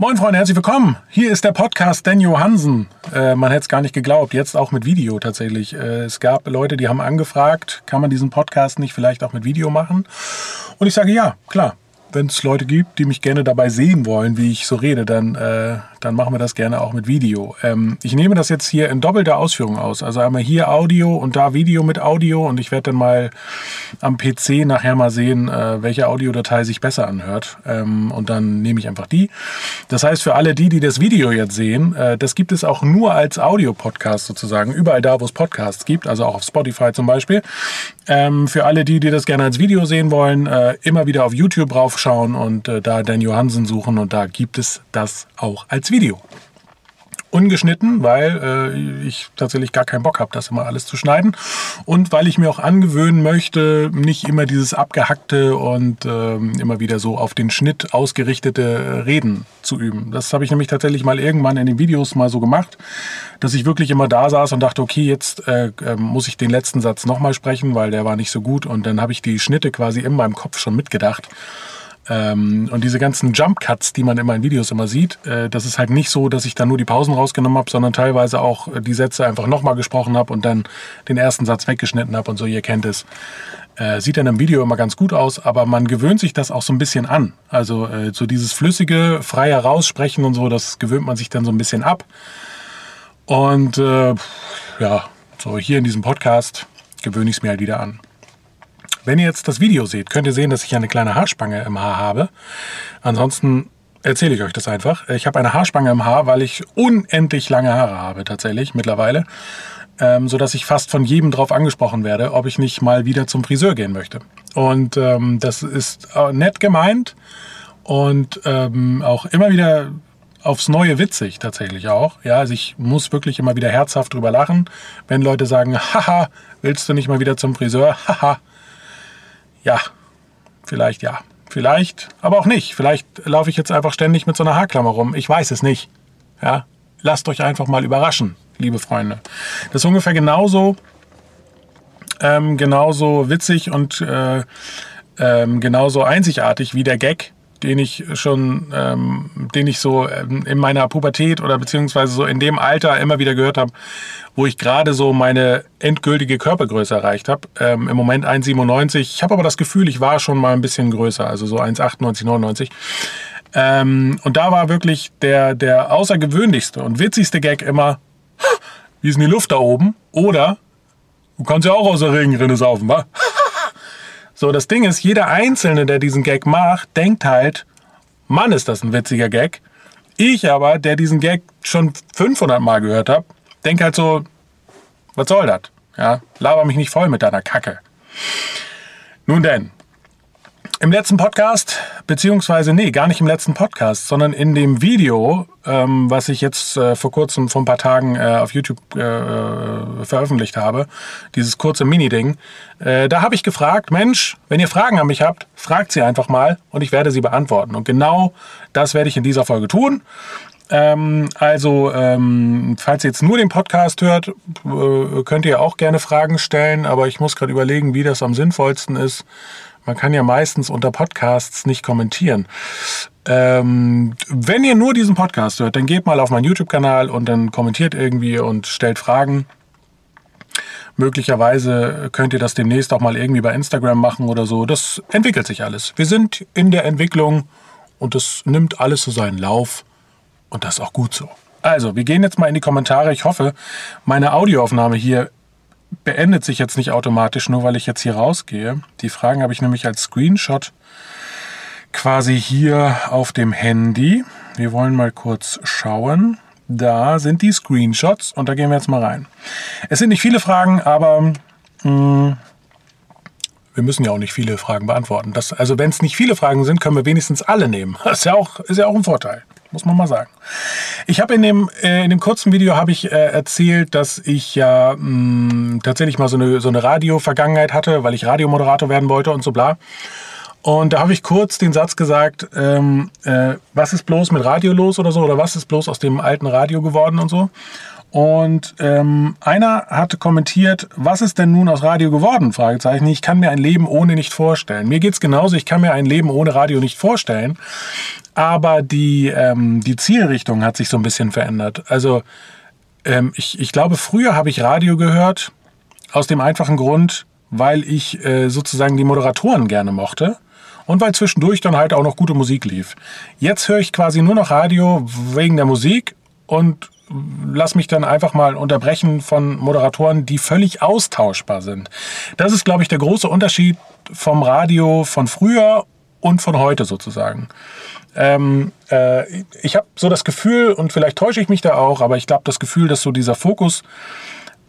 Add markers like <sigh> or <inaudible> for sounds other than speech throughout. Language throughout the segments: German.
Moin Freunde, herzlich willkommen. Hier ist der Podcast Dan Johansen. Äh, man hätte es gar nicht geglaubt, jetzt auch mit Video tatsächlich. Äh, es gab Leute, die haben angefragt, kann man diesen Podcast nicht vielleicht auch mit Video machen? Und ich sage ja, klar wenn es Leute gibt, die mich gerne dabei sehen wollen, wie ich so rede, dann, äh, dann machen wir das gerne auch mit Video. Ähm, ich nehme das jetzt hier in doppelter Ausführung aus. Also einmal hier Audio und da Video mit Audio und ich werde dann mal am PC nachher mal sehen, äh, welche Audiodatei sich besser anhört. Ähm, und dann nehme ich einfach die. Das heißt, für alle die, die das Video jetzt sehen, äh, das gibt es auch nur als Audio-Podcast sozusagen, überall da, wo es Podcasts gibt, also auch auf Spotify zum Beispiel. Ähm, für alle die, die das gerne als Video sehen wollen, äh, immer wieder auf YouTube raufschauen und äh, da Dan Johansen suchen und da gibt es das auch als Video ungeschnitten, weil äh, ich tatsächlich gar keinen Bock habe, das immer alles zu schneiden. Und weil ich mir auch angewöhnen möchte, nicht immer dieses abgehackte und äh, immer wieder so auf den Schnitt ausgerichtete Reden zu üben. Das habe ich nämlich tatsächlich mal irgendwann in den Videos mal so gemacht, dass ich wirklich immer da saß und dachte, okay, jetzt äh, ähm, muss ich den letzten Satz nochmal sprechen, weil der war nicht so gut. Und dann habe ich die Schnitte quasi in meinem Kopf schon mitgedacht. Ähm, und diese ganzen Jump Cuts, die man in Videos immer sieht, äh, das ist halt nicht so, dass ich da nur die Pausen rausgenommen habe, sondern teilweise auch äh, die Sätze einfach nochmal gesprochen habe und dann den ersten Satz weggeschnitten habe und so, ihr kennt es. Äh, sieht dann im Video immer ganz gut aus, aber man gewöhnt sich das auch so ein bisschen an. Also äh, so dieses flüssige, frei heraussprechen und so, das gewöhnt man sich dann so ein bisschen ab. Und äh, ja, so hier in diesem Podcast gewöhne ich es mir halt wieder an. Wenn ihr jetzt das Video seht, könnt ihr sehen, dass ich eine kleine Haarspange im Haar habe. Ansonsten erzähle ich euch das einfach. Ich habe eine Haarspange im Haar, weil ich unendlich lange Haare habe tatsächlich mittlerweile. Ähm, sodass ich fast von jedem drauf angesprochen werde, ob ich nicht mal wieder zum Friseur gehen möchte. Und ähm, das ist äh, nett gemeint und ähm, auch immer wieder aufs Neue witzig tatsächlich auch. Ja, also ich muss wirklich immer wieder herzhaft drüber lachen, wenn Leute sagen, haha, willst du nicht mal wieder zum Friseur? Haha, ja, vielleicht ja. Vielleicht, aber auch nicht. Vielleicht laufe ich jetzt einfach ständig mit so einer Haarklammer rum. Ich weiß es nicht. Ja, lasst euch einfach mal überraschen, liebe Freunde. Das ist ungefähr genauso, ähm, genauso witzig und äh, ähm, genauso einzigartig wie der Gag, den ich schon, ähm, den ich so ähm, in meiner Pubertät oder beziehungsweise so in dem Alter immer wieder gehört habe, wo ich gerade so meine endgültige Körpergröße erreicht habe. Ähm, Im Moment 1,97. Ich habe aber das Gefühl, ich war schon mal ein bisschen größer, also so 1,98, 99. Ähm, und da war wirklich der, der außergewöhnlichste und witzigste Gag immer, wie ist denn die Luft da oben? Oder, du kannst ja auch aus der Regenrinne saufen, wa? So, das Ding ist, jeder Einzelne, der diesen Gag macht, denkt halt, Mann, ist das ein witziger Gag. Ich aber, der diesen Gag schon 500 Mal gehört habe, denke halt so, was soll das? Ja, laber mich nicht voll mit deiner Kacke. Nun denn, im letzten Podcast, beziehungsweise nee, gar nicht im letzten Podcast, sondern in dem Video, ähm, was ich jetzt äh, vor kurzem, vor ein paar Tagen äh, auf YouTube äh, äh veröffentlicht habe, dieses kurze Mini-Ding, äh, da habe ich gefragt, Mensch, wenn ihr Fragen an mich habt, fragt sie einfach mal und ich werde sie beantworten. Und genau das werde ich in dieser Folge tun. Ähm, also, ähm, falls ihr jetzt nur den Podcast hört, äh, könnt ihr auch gerne Fragen stellen, aber ich muss gerade überlegen, wie das am sinnvollsten ist. Man kann ja meistens unter Podcasts nicht kommentieren. Ähm, wenn ihr nur diesen Podcast hört, dann geht mal auf meinen YouTube-Kanal und dann kommentiert irgendwie und stellt Fragen. Möglicherweise könnt ihr das demnächst auch mal irgendwie bei Instagram machen oder so. Das entwickelt sich alles. Wir sind in der Entwicklung und es nimmt alles so seinen Lauf und das ist auch gut so. Also, wir gehen jetzt mal in die Kommentare. Ich hoffe, meine Audioaufnahme hier beendet sich jetzt nicht automatisch, nur weil ich jetzt hier rausgehe. Die Fragen habe ich nämlich als Screenshot quasi hier auf dem Handy. Wir wollen mal kurz schauen. Da sind die Screenshots und da gehen wir jetzt mal rein. Es sind nicht viele Fragen, aber mh, hm, wir müssen ja auch nicht viele Fragen beantworten. Das, also wenn es nicht viele Fragen sind, können wir wenigstens alle nehmen. Das <laughs> ist ja auch, ist ja auch ein Vorteil muss man mal sagen. Ich habe in dem, äh, in dem kurzen Video habe ich äh, erzählt, dass ich ja mh, mm, tatsächlich mal so eine, so eine Radio-Vergangenheit hatte, weil ich Radiomoderator werden wollte und so bla. Und da habe ich kurz den Satz gesagt, ähm, äh, was ist bloß mit Radio los oder so, oder was ist bloß aus dem alten Radio geworden und so. Und ähm, einer hatte kommentiert, was ist denn nun aus Radio geworden? Fragezeichen. Ich kann mir ein Leben ohne nicht vorstellen. Mir geht's genauso, ich kann mir ein Leben ohne Radio nicht vorstellen. Aber die, ähm, die Zielrichtung hat sich so ein bisschen verändert. Also ähm, ich, ich glaube, früher habe ich Radio gehört, aus dem einfachen Grund, weil ich äh, sozusagen die Moderatoren gerne mochte und weil zwischendurch dann halt auch noch gute Musik lief. Jetzt höre ich quasi nur noch Radio wegen der Musik und lass mich dann einfach mal unterbrechen von Moderatoren, die völlig austauschbar sind. Das ist, glaube ich, der große Unterschied vom Radio von früher und von heute sozusagen. Ähm, äh, ich habe so das Gefühl, und vielleicht täusche ich mich da auch, aber ich glaube das Gefühl, dass so dieser Fokus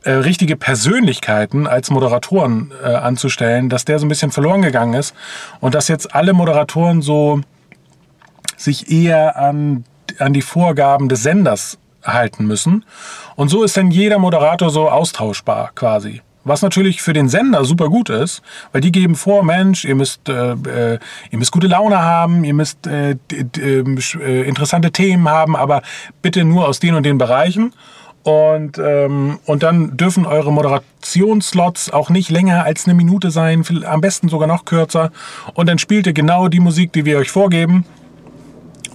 äh, richtige Persönlichkeiten als Moderatoren äh, anzustellen, dass der so ein bisschen verloren gegangen ist und dass jetzt alle Moderatoren so sich eher an, an die Vorgaben des Senders halten müssen. Und so ist dann jeder Moderator so austauschbar quasi. Was natürlich für den Sender super gut ist, weil die geben vor, Mensch, ihr müsst, äh, äh ihr müsst gute Laune haben, ihr müsst äh, äh, interessante Themen haben, aber bitte nur aus den und den Bereichen. Und, ähm, und dann dürfen eure Moderationsslots auch nicht länger als eine Minute sein, am besten sogar noch kürzer. Und dann spielt ihr genau die Musik, die wir euch vorgeben.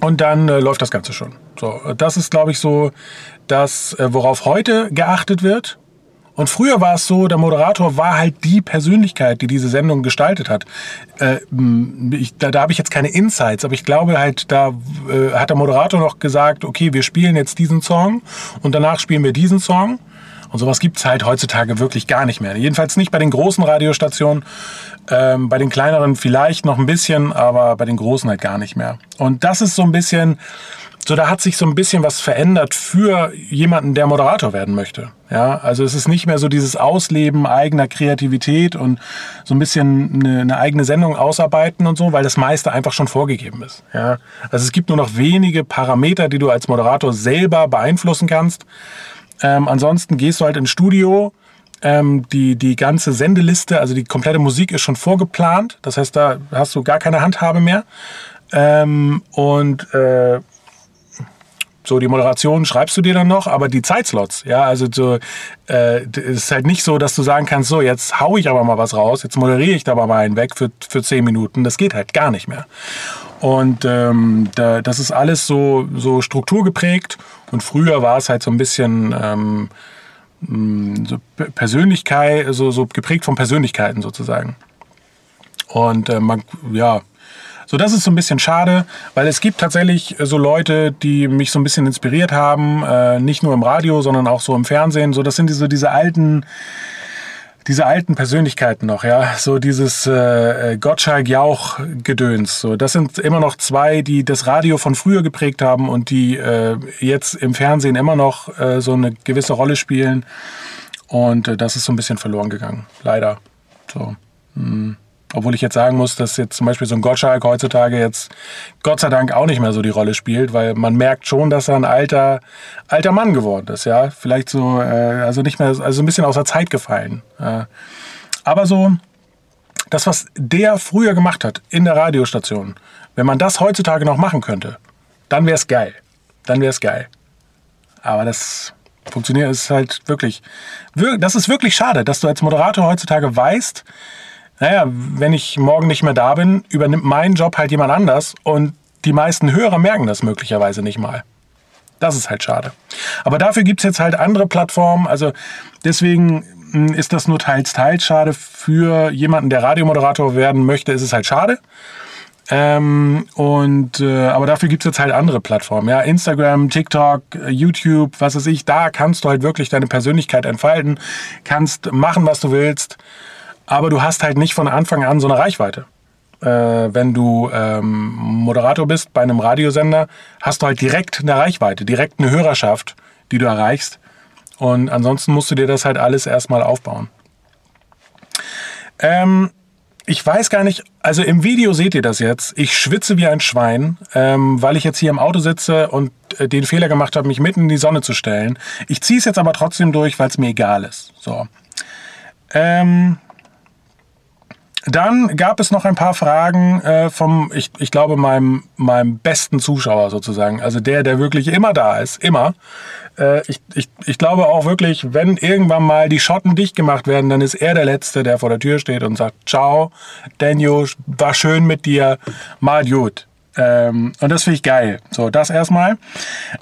Und dann äh, läuft das Ganze schon. So, das ist, glaube ich, so das, äh, worauf heute geachtet wird. Und früher war es so, der Moderator war halt die Persönlichkeit, die diese Sendung gestaltet hat. Äh, ich, da da habe ich jetzt keine Insights, aber ich glaube halt, da äh, hat der Moderator noch gesagt, okay, wir spielen jetzt diesen Song und danach spielen wir diesen Song. Und sowas gibt's halt heutzutage wirklich gar nicht mehr. Jedenfalls nicht bei den großen Radiostationen. Ähm, bei den kleineren vielleicht noch ein bisschen, aber bei den großen halt gar nicht mehr. Und das ist so ein bisschen so, da hat sich so ein bisschen was verändert für jemanden, der Moderator werden möchte. Ja, also es ist nicht mehr so dieses Ausleben eigener Kreativität und so ein bisschen eine, eine eigene Sendung ausarbeiten und so, weil das meiste einfach schon vorgegeben ist. Ja, also es gibt nur noch wenige Parameter, die du als Moderator selber beeinflussen kannst. Ähm, ansonsten gehst du halt ins Studio, ähm, die, die ganze Sendeliste, also die komplette Musik ist schon vorgeplant. Das heißt, da hast du gar keine Handhabe mehr. Ähm, und äh, so, die Moderation schreibst du dir dann noch, aber die Zeitslots, ja, also so, äh, es ist halt nicht so, dass du sagen kannst, so, jetzt hau ich aber mal was raus, jetzt moderiere ich da aber mal einen weg für, für zehn Minuten. Das geht halt gar nicht mehr. Und ähm, da, das ist alles so, so strukturgeprägt und früher war es halt so ein bisschen ähm, mm, so Persönlichkeit, so, so geprägt von Persönlichkeiten sozusagen. Und äh, man, ja, so, das ist so ein bisschen schade, weil es gibt tatsächlich so Leute, die mich so ein bisschen inspiriert haben, äh, nicht nur im Radio, sondern auch so im Fernsehen. So, das sind diese, diese alten, diese alten Persönlichkeiten noch, ja, so dieses äh, Gottschalk Jauch Gedöns. So, das sind immer noch zwei, die das Radio von früher geprägt haben und die äh, jetzt im Fernsehen immer noch äh, so eine gewisse Rolle spielen. Und äh, das ist so ein bisschen verloren gegangen, leider. So. Hm. Obwohl ich jetzt sagen muss, dass jetzt zum Beispiel so ein Gottschalk heutzutage jetzt Gott sei Dank auch nicht mehr so die Rolle spielt, weil man merkt schon, dass er ein alter, alter Mann geworden ist, ja. Vielleicht so, äh, also nicht mehr, also ein bisschen aus der Zeit gefallen. Äh, aber so, das, was der früher gemacht hat in der Radiostation, wenn man das heutzutage noch machen könnte, dann wäre es geil. Dann wäre es geil. Aber das funktioniert, ist halt wirklich, das ist wirklich schade, dass du als Moderator heutzutage weißt, naja, wenn ich morgen nicht mehr da bin, übernimmt meinen Job halt jemand anders und die meisten Hörer merken das möglicherweise nicht mal. Das ist halt schade. Aber dafür gibt es jetzt halt andere Plattformen. Also deswegen hm, ist das nur teils, teils schade. Für jemanden, der Radiomoderator werden möchte, ist es halt schade. Ähm, und äh, aber dafür gibt es jetzt halt andere Plattformen, ja, Instagram, TikTok, YouTube, was weiß ich, da kannst du halt wirklich deine Persönlichkeit entfalten, kannst machen, was du willst aber du hast halt nicht von Anfang an so eine Reichweite. Äh, wenn du ähm, Moderator bist bei einem Radiosender, hast du halt direkt eine Reichweite, direkt eine Hörerschaft, die du erreichst. Und ansonsten musst du dir das halt alles erstmal aufbauen. Ähm, ich weiß gar nicht, also im Video seht ihr das jetzt. Ich schwitze wie ein Schwein, ähm, weil ich jetzt hier im Auto sitze und äh, den Fehler gemacht habe, mich mitten in die Sonne zu stellen. Ich ziehe es jetzt aber trotzdem durch, weil es mir egal ist. So. Ähm, dann gab es noch ein paar Fragen äh, vom, ich, ich glaube, meinem, meinem besten Zuschauer sozusagen. Also der, der wirklich immer da ist, immer. Äh, ich, ich, ich glaube auch wirklich, wenn irgendwann mal die Schotten dicht gemacht werden, dann ist er der Letzte, der vor der Tür steht und sagt, ciao, Daniel, war schön mit dir, mal gut. Ähm, und das finde ich geil. So, das erstmal.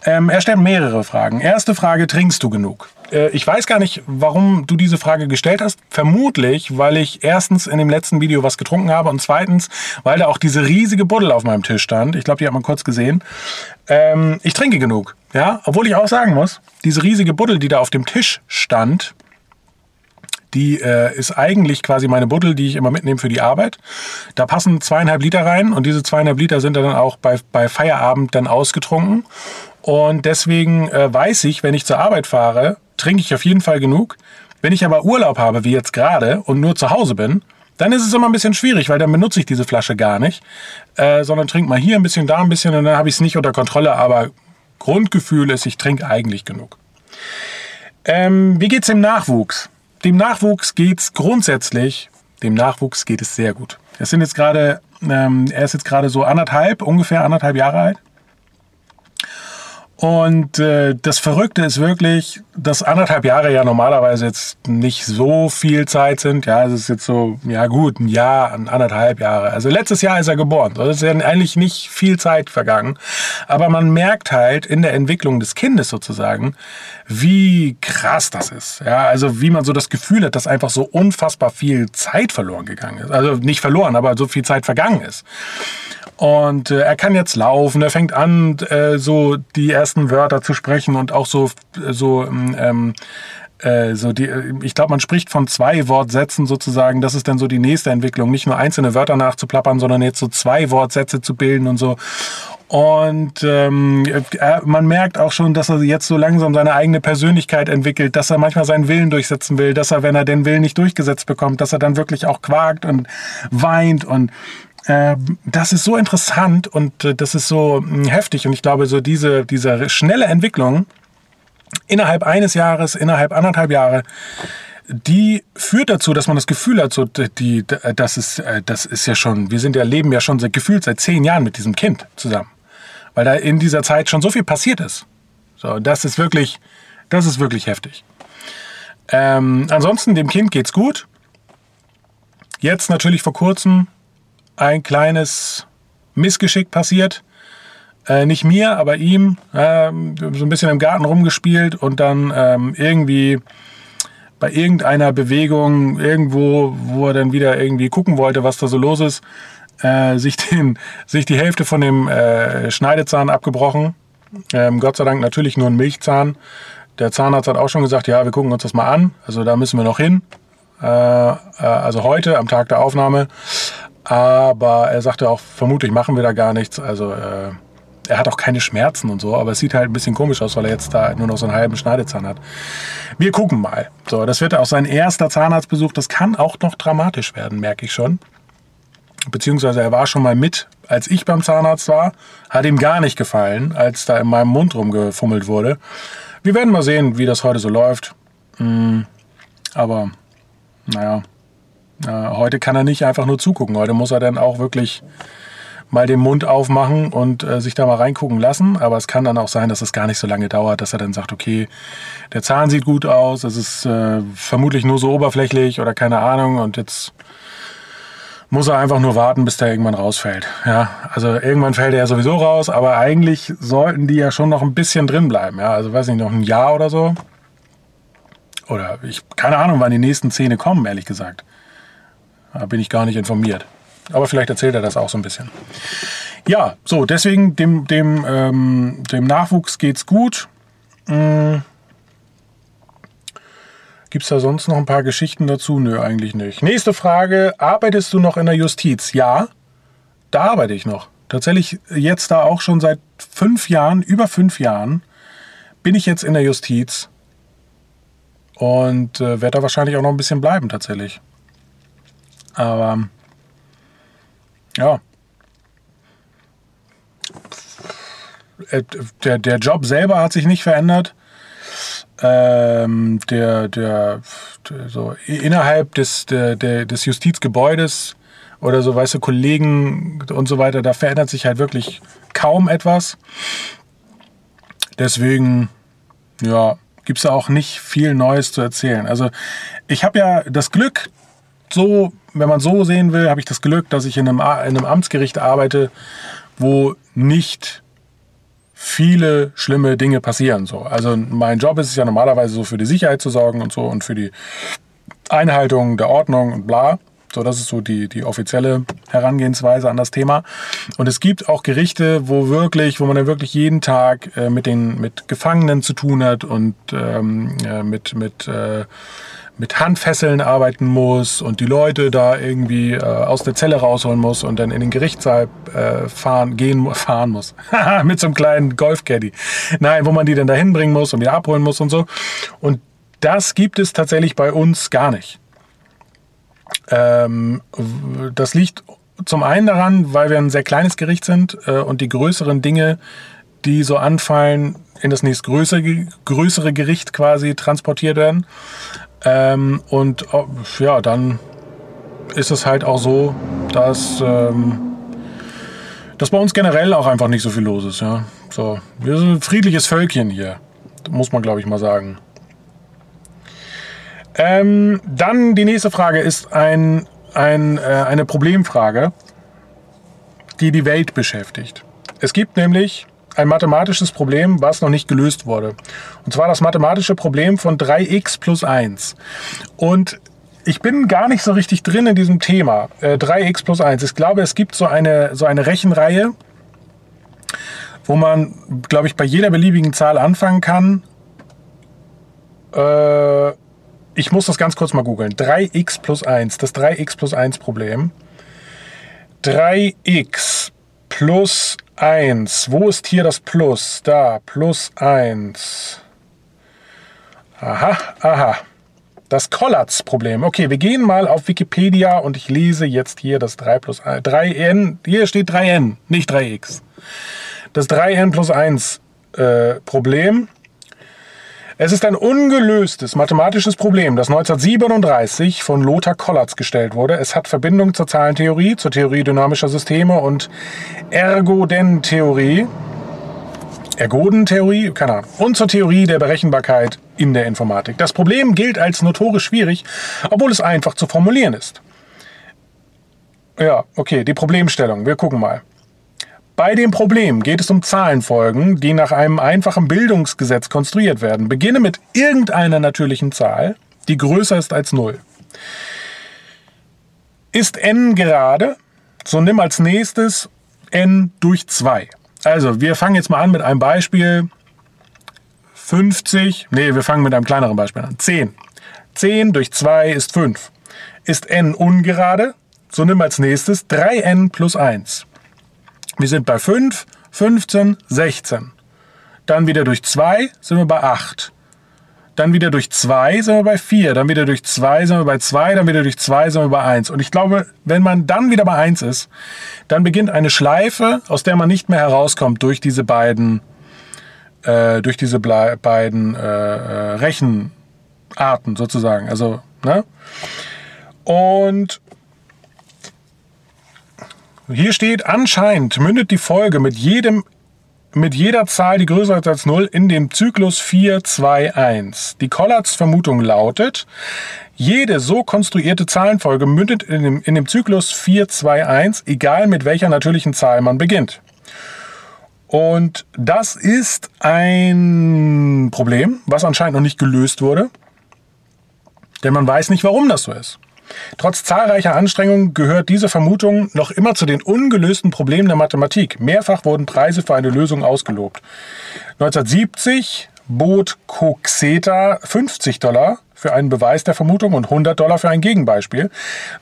Ähm, er stellt mehrere Fragen. Erste Frage, trinkst du genug? Äh, ich weiß gar nicht, warum du diese Frage gestellt hast. Vermutlich, weil ich erstens in dem letzten Video was getrunken habe und zweitens, weil da auch diese riesige Buddel auf meinem Tisch stand. Ich glaube, die hat man kurz gesehen. Ähm, ich trinke genug. Ja, obwohl ich auch sagen muss, diese riesige Buddel, die da auf dem Tisch stand, die äh, ist eigentlich quasi meine Buddel, die ich immer mitnehme für die Arbeit. Da passen zweieinhalb Liter rein und diese zweieinhalb Liter sind dann auch bei, bei Feierabend dann ausgetrunken. Und deswegen äh, weiß ich, wenn ich zur Arbeit fahre, trinke ich auf jeden Fall genug. Wenn ich aber Urlaub habe, wie jetzt gerade, und nur zu Hause bin, dann ist es immer ein bisschen schwierig, weil dann benutze ich diese Flasche gar nicht, äh, sondern trinke mal hier ein bisschen, da ein bisschen und dann habe ich es nicht unter Kontrolle. Aber Grundgefühl ist, ich trinke eigentlich genug. Ähm, wie geht's dem Nachwuchs? Dem Nachwuchs geht es grundsätzlich, dem Nachwuchs geht es sehr gut. Es sind jetzt gerade, ähm, er ist jetzt gerade so anderthalb, ungefähr anderthalb Jahre alt. Und äh, das Verrückte ist wirklich, dass anderthalb Jahre ja normalerweise jetzt nicht so viel Zeit sind. Ja, es ist jetzt so, ja gut, ein Jahr, anderthalb Jahre. Also letztes Jahr ist er geboren. Das ist ja eigentlich nicht viel Zeit vergangen. Aber man merkt halt in der Entwicklung des Kindes sozusagen, wie krass das ist. Ja, also wie man so das Gefühl hat, dass einfach so unfassbar viel Zeit verloren gegangen ist. Also nicht verloren, aber so viel Zeit vergangen ist. Und äh, er kann jetzt laufen, er fängt an, äh, so die ersten Wörter zu sprechen und auch so, so ähm, äh, so die, ich glaube, man spricht von zwei Wortsätzen sozusagen. Das ist dann so die nächste Entwicklung. Nicht nur einzelne Wörter nachzuplappern, sondern jetzt so zwei Wortsätze zu bilden und so. Und ähm, er, man merkt auch schon, dass er jetzt so langsam seine eigene Persönlichkeit entwickelt, dass er manchmal seinen Willen durchsetzen will, dass er, wenn er den Willen nicht durchgesetzt bekommt, dass er dann wirklich auch quakt und weint und äh, das ist so interessant und äh, das ist so hm, heftig. Und ich glaube, so diese, diese schnelle Entwicklung innerhalb eines Jahres, innerhalb anderthalb Jahre, die führt dazu, dass man das Gefühl hat, so, die, das, ist, äh, das ist ja schon, wir sind ja, leben ja schon seit, gefühlt seit zehn Jahren mit diesem Kind zusammen. Weil da in dieser Zeit schon so viel passiert ist. So, das ist wirklich, das ist wirklich heftig. Ähm, ansonsten, dem Kind geht's gut. Jetzt natürlich vor kurzem ein kleines Missgeschick passiert. Äh, nicht mir, aber ihm. Äh, so ein bisschen im Garten rumgespielt und dann ähm, irgendwie bei irgendeiner Bewegung irgendwo, wo er dann wieder irgendwie gucken wollte, was da so los ist, äh, sich, den, sich die Hälfte von dem äh, Schneidezahn abgebrochen. Ähm, Gott sei Dank natürlich nur ein Milchzahn. Der Zahnarzt hat auch schon gesagt, ja, wir gucken uns das mal an. Also da müssen wir noch hin. Äh, äh also heute am Tag der Aufnahme. Aber er sagte auch, vermutlich machen wir da gar nichts. Also äh, er hat auch keine Schmerzen und so, aber es sieht halt ein bisschen komisch aus, weil er jetzt da nur noch so einen halben Schneidezahn hat. Wir gucken mal. So, das wird auch sein erster Zahnarztbesuch. Das kann auch noch dramatisch werden, merke ich schon. Beziehungsweise er war schon mal mit, als ich beim Zahnarzt war. Hat ihm gar nicht gefallen, als da in meinem Mund rumgefummelt wurde. Wir werden mal sehen, wie das heute so läuft. Hm, aber, naja, heute kann er nicht einfach nur zugucken. Heute muss er dann auch wirklich mal den Mund aufmachen und äh, sich da mal reingucken lassen. Aber es kann dann auch sein, dass es gar nicht so lange dauert, dass er dann sagt, okay, der Zahn sieht gut aus, es ist äh, vermutlich nur so oberflächlich oder keine Ahnung und jetzt muss er einfach nur warten, bis der irgendwann rausfällt. Ja, also irgendwann fällt er ja sowieso raus, aber eigentlich sollten die ja schon noch ein bisschen drin bleiben. Ja, also weiß nicht, noch ein Jahr oder so. Oder ich, keine Ahnung, wann die nächsten Zähne kommen, ehrlich gesagt. Da bin ich gar nicht informiert. Aber vielleicht erzählt er das auch so ein bisschen. Ja, so, deswegen dem, dem, ähm, dem Nachwuchs geht's gut. Hm. Gibt es da sonst noch ein paar Geschichten dazu? Nö, eigentlich nicht. Nächste Frage. Arbeitest du noch in der Justiz? Ja, da arbeite ich noch. Tatsächlich jetzt da auch schon seit fünf Jahren, über fünf Jahren, bin ich jetzt in der Justiz. Und äh, werde da wahrscheinlich auch noch ein bisschen bleiben tatsächlich. Aber ja. Äh, der, der Job selber hat sich nicht verändert. Ähm, der, der, der, so innerhalb des, der, der, des Justizgebäudes oder so, weißt du, Kollegen und so weiter, da verändert sich halt wirklich kaum etwas. Deswegen, ja, gibt es auch nicht viel Neues zu erzählen. Also ich habe ja das Glück, so, wenn man so sehen will, habe ich das Glück, dass ich in einem, in einem Amtsgericht arbeite, wo nicht viele schlimme Dinge passieren. So. Also mein Job ist es ja normalerweise so für die Sicherheit zu sorgen und so und für die Einhaltung der Ordnung und bla. So, das ist so die, die offizielle Herangehensweise an das Thema. Und es gibt auch Gerichte, wo wirklich, wo man dann wirklich jeden Tag äh, mit den mit Gefangenen zu tun hat und ähm, äh, mit mit äh, mit Handfesseln arbeiten muss und die Leute da irgendwie äh, aus der Zelle rausholen muss und dann in den Gerichtssaal äh, fahren, gehen, <laughs> fahren muss. <laughs> mit so einem kleinen Golfcaddy. Nein, wo man die dann dahin bringen muss und wieder abholen muss und so. Und das gibt es tatsächlich bei uns gar nicht. Ähm, das liegt zum einen daran, weil wir ein sehr kleines Gericht sind äh, und die größeren Dinge, die so anfallen, in das nächstgrößere größere Gericht quasi transportiert werden. Ähm, und ja, dann ist es halt auch so, dass, ähm, dass bei uns generell auch einfach nicht so viel los ist. Ja? So, wir sind ein friedliches Völkchen hier, muss man glaube ich mal sagen. Ähm, dann die nächste Frage ist ein, ein, äh, eine Problemfrage, die die Welt beschäftigt. Es gibt nämlich ein mathematisches Problem, was noch nicht gelöst wurde. Und zwar das mathematische Problem von 3x plus 1. Und ich bin gar nicht so richtig drin in diesem Thema. Äh, 3x plus 1. Ich glaube, es gibt so eine, so eine Rechenreihe, wo man, glaube ich, bei jeder beliebigen Zahl anfangen kann. Äh, ich muss das ganz kurz mal googeln. 3x plus 1, das 3x plus 1 Problem. 3x plus 1. Wo ist hier das Plus? Da, plus 1. Aha, aha. Das Collatz-Problem. Okay, wir gehen mal auf Wikipedia und ich lese jetzt hier das 3 plus 1. 3n, hier steht 3n, nicht 3x. Das 3n plus 1 äh, Problem es ist ein ungelöstes mathematisches Problem, das 1937 von Lothar Kollatz gestellt wurde. Es hat Verbindung zur Zahlentheorie, zur Theorie dynamischer Systeme und Ergodentheorie. Ergodentheorie, keine Ahnung, und zur Theorie der Berechenbarkeit in der Informatik. Das Problem gilt als notorisch schwierig, obwohl es einfach zu formulieren ist. Ja, okay, die Problemstellung, wir gucken mal. Bei dem Problem geht es um Zahlenfolgen, die nach einem einfachen Bildungsgesetz konstruiert werden. Beginne mit irgendeiner natürlichen Zahl, die größer ist als 0. Ist n gerade, so nimm als nächstes n durch 2. Also, wir fangen jetzt mal an mit einem Beispiel 50, nee, wir fangen mit einem kleineren Beispiel an. 10. 10 durch 2 ist 5. Ist n ungerade, so nimm als nächstes 3n plus 1. Wir sind bei 5, 15, 16. Dann wieder durch 2 sind wir bei 8. Dann wieder durch 2 sind wir bei 4. Dann wieder durch 2 sind wir bei 2. Dann wieder durch 2 sind wir bei 1. Und ich glaube, wenn man dann wieder bei 1 ist, dann beginnt eine Schleife, aus der man nicht mehr herauskommt durch diese beiden, äh, durch diese beiden äh, äh, Rechenarten sozusagen. Also, ne? Und hier steht, anscheinend mündet die Folge mit jedem mit jeder Zahl, die größer ist als 0, in dem Zyklus 4, 2, 1. Die Collatz-Vermutung lautet, jede so konstruierte Zahlenfolge mündet in dem, in dem Zyklus 4, 2, 1, egal mit welcher natürlichen Zahl man beginnt. Und das ist ein Problem, was anscheinend noch nicht gelöst wurde, denn man weiß nicht, warum das so ist. Trotz zahlreicher Anstrengungen gehört diese Vermutung noch immer zu den ungelösten Problemen der Mathematik. Mehrfach wurden Preise für eine Lösung ausgelobt. 1970 bot Coxeta 50 Dollar für einen Beweis der Vermutung und 100 Dollar für ein Gegenbeispiel.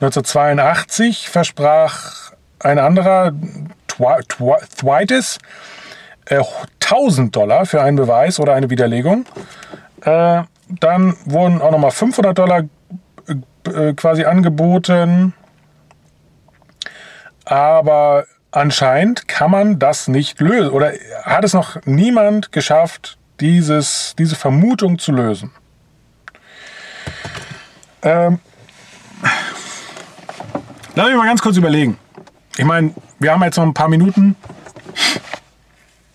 1982 versprach ein anderer Thwaitis äh, 1000 Dollar für einen Beweis oder eine Widerlegung. Äh, dann wurden auch nochmal 500 Dollar äh, quasi angeboten. Aber anscheinend kann man das nicht lösen. Oder hat es noch niemand geschafft, dieses, diese Vermutung zu lösen? Ähm, lass mich mal ganz kurz überlegen. Ich meine, wir haben jetzt noch ein paar Minuten.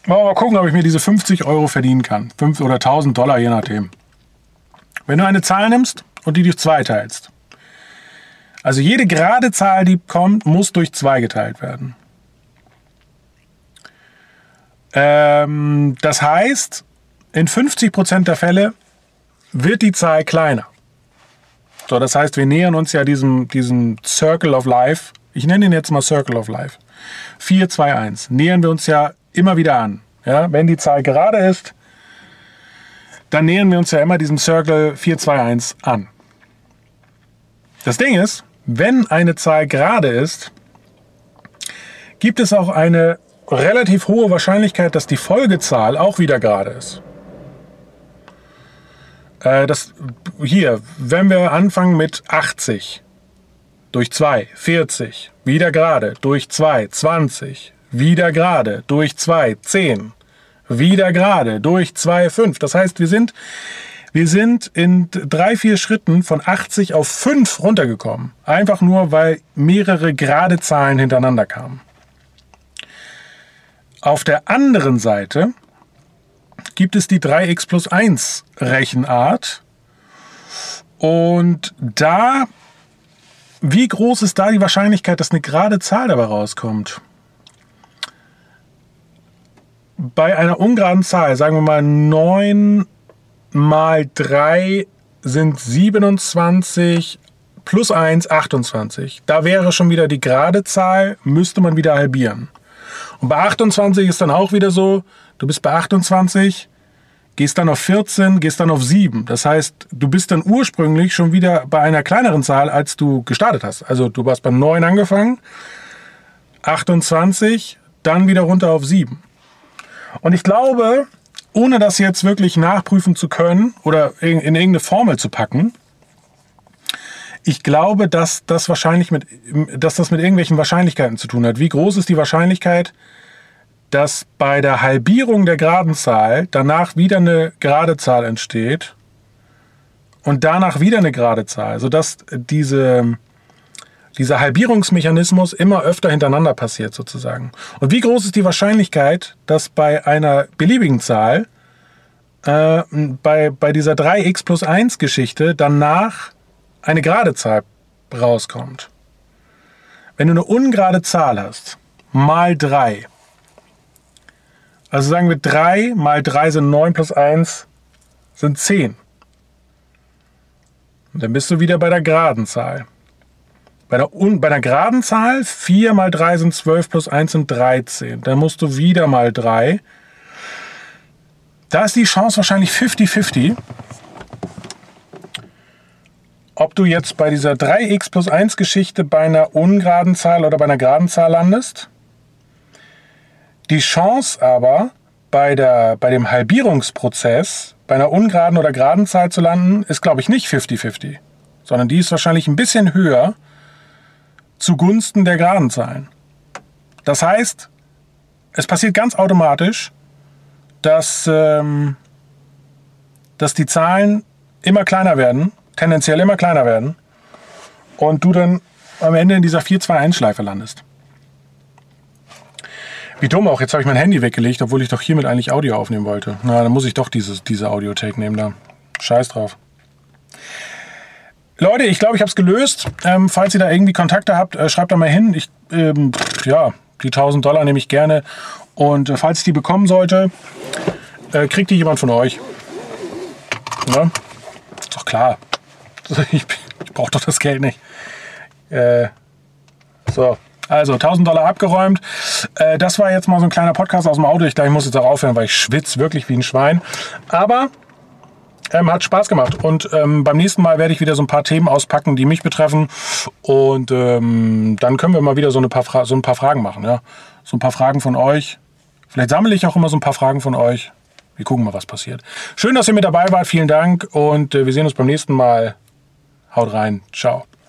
Mal gucken, ob ich mir diese 50 Euro verdienen kann. 5 oder 1000 Dollar, je nachdem. Wenn du eine Zahl nimmst und die durch zwei teilst, also jede gerade Zahl, die kommt, muss durch 2 geteilt werden. Ähm, das heißt, in 50% der Fälle wird die Zahl kleiner. So, das heißt, wir nähern uns ja diesem, diesem Circle of Life. Ich nenne ihn jetzt mal Circle of Life. 4, 2, 1. Nähern wir uns ja immer wieder an. Ja, wenn die Zahl gerade ist, dann nähern wir uns ja immer diesem Circle 4, 2, 1 an. Das Ding ist, wenn eine Zahl gerade ist, gibt es auch eine relativ hohe Wahrscheinlichkeit, dass die Folgezahl auch wieder gerade ist. Äh, das, hier, wenn wir anfangen mit 80 durch 2, 40, wieder gerade, durch 2, 20, wieder gerade, durch 2, 10, wieder gerade, durch 2, 5. Das heißt, wir sind, wir sind in drei, vier Schritten von 80 auf 5 runtergekommen. Einfach nur, weil mehrere gerade Zahlen hintereinander kamen. Auf der anderen Seite gibt es die 3x plus 1 Rechenart. Und da, wie groß ist da die Wahrscheinlichkeit, dass eine gerade Zahl dabei rauskommt? Bei einer ungeraden Zahl, sagen wir mal 9 mal 3 sind 27 plus 1 28. Da wäre schon wieder die gerade Zahl, müsste man wieder halbieren. Und bei 28 ist dann auch wieder so, du bist bei 28, gehst dann auf 14, gehst dann auf 7. Das heißt, du bist dann ursprünglich schon wieder bei einer kleineren Zahl, als du gestartet hast. Also du warst bei 9 angefangen, 28, dann wieder runter auf 7. Und ich glaube, ohne das jetzt wirklich nachprüfen zu können oder in, in irgendeine Formel zu packen, ich glaube, dass das wahrscheinlich mit, dass das mit irgendwelchen Wahrscheinlichkeiten zu tun hat. Wie groß ist die Wahrscheinlichkeit, dass bei der Halbierung der geraden Zahl danach wieder eine gerade Zahl entsteht und danach wieder eine gerade Zahl, sodass diese, dieser Halbierungsmechanismus immer öfter hintereinander passiert sozusagen. Und wie groß ist die Wahrscheinlichkeit, dass bei einer beliebigen Zahl, äh, bei, bei dieser 3x plus 1 Geschichte, danach eine gerade Zahl rauskommt. Wenn du eine ungerade Zahl hast, mal 3, also sagen wir 3 mal 3 sind 9 plus 1 sind 10. Und dann bist du wieder bei der geraden Zahl. Bei der, bei der geraden Zahl 4 mal 3 sind 12 plus 1 sind 13. Dann musst du wieder mal 3. Da ist die Chance wahrscheinlich 50-50, ob du jetzt bei dieser 3x plus 1 Geschichte bei einer ungeraden Zahl oder bei einer geraden Zahl landest. Die Chance aber, bei, der, bei dem Halbierungsprozess bei einer ungeraden oder geraden Zahl zu landen, ist, glaube ich, nicht 50-50, sondern die ist wahrscheinlich ein bisschen höher zugunsten der geraden Zahlen. Das heißt, es passiert ganz automatisch, dass, ähm, dass die Zahlen immer kleiner werden tendenziell immer kleiner werden und du dann am Ende in dieser 4-2-1-Schleife landest. Wie dumm auch, jetzt habe ich mein Handy weggelegt, obwohl ich doch hiermit eigentlich Audio aufnehmen wollte. Na, dann muss ich doch dieses, diese Audio-Take nehmen da. Scheiß drauf. Leute, ich glaube, ich habe es gelöst. Ähm, falls ihr da irgendwie Kontakte habt, äh, schreibt da mal hin. Ich, ähm, ja, die 1000 Dollar nehme ich gerne. Und äh, falls ich die bekommen sollte, äh, kriegt die jemand von euch. Ja? Ist doch klar. <laughs> Ich, ich brauche doch das Geld nicht. Äh, so, also 1000 Dollar abgeräumt. Äh, das war jetzt mal so ein kleiner Podcast aus dem Auto. Ich glaube, ich muss jetzt auch aufhören, weil ich schwitze wirklich wie ein Schwein. Aber ähm, hat Spaß gemacht. Und ähm, beim nächsten Mal werde ich wieder so ein paar Themen auspacken, die mich betreffen. Und ähm, dann können wir mal wieder so, eine paar so ein paar Fragen machen. Ja? So ein paar Fragen von euch. Vielleicht sammle ich auch immer so ein paar Fragen von euch. Wir gucken mal, was passiert. Schön, dass ihr mit dabei wart. Vielen Dank und äh, wir sehen uns beim nächsten Mal. Haut rein. Ciao.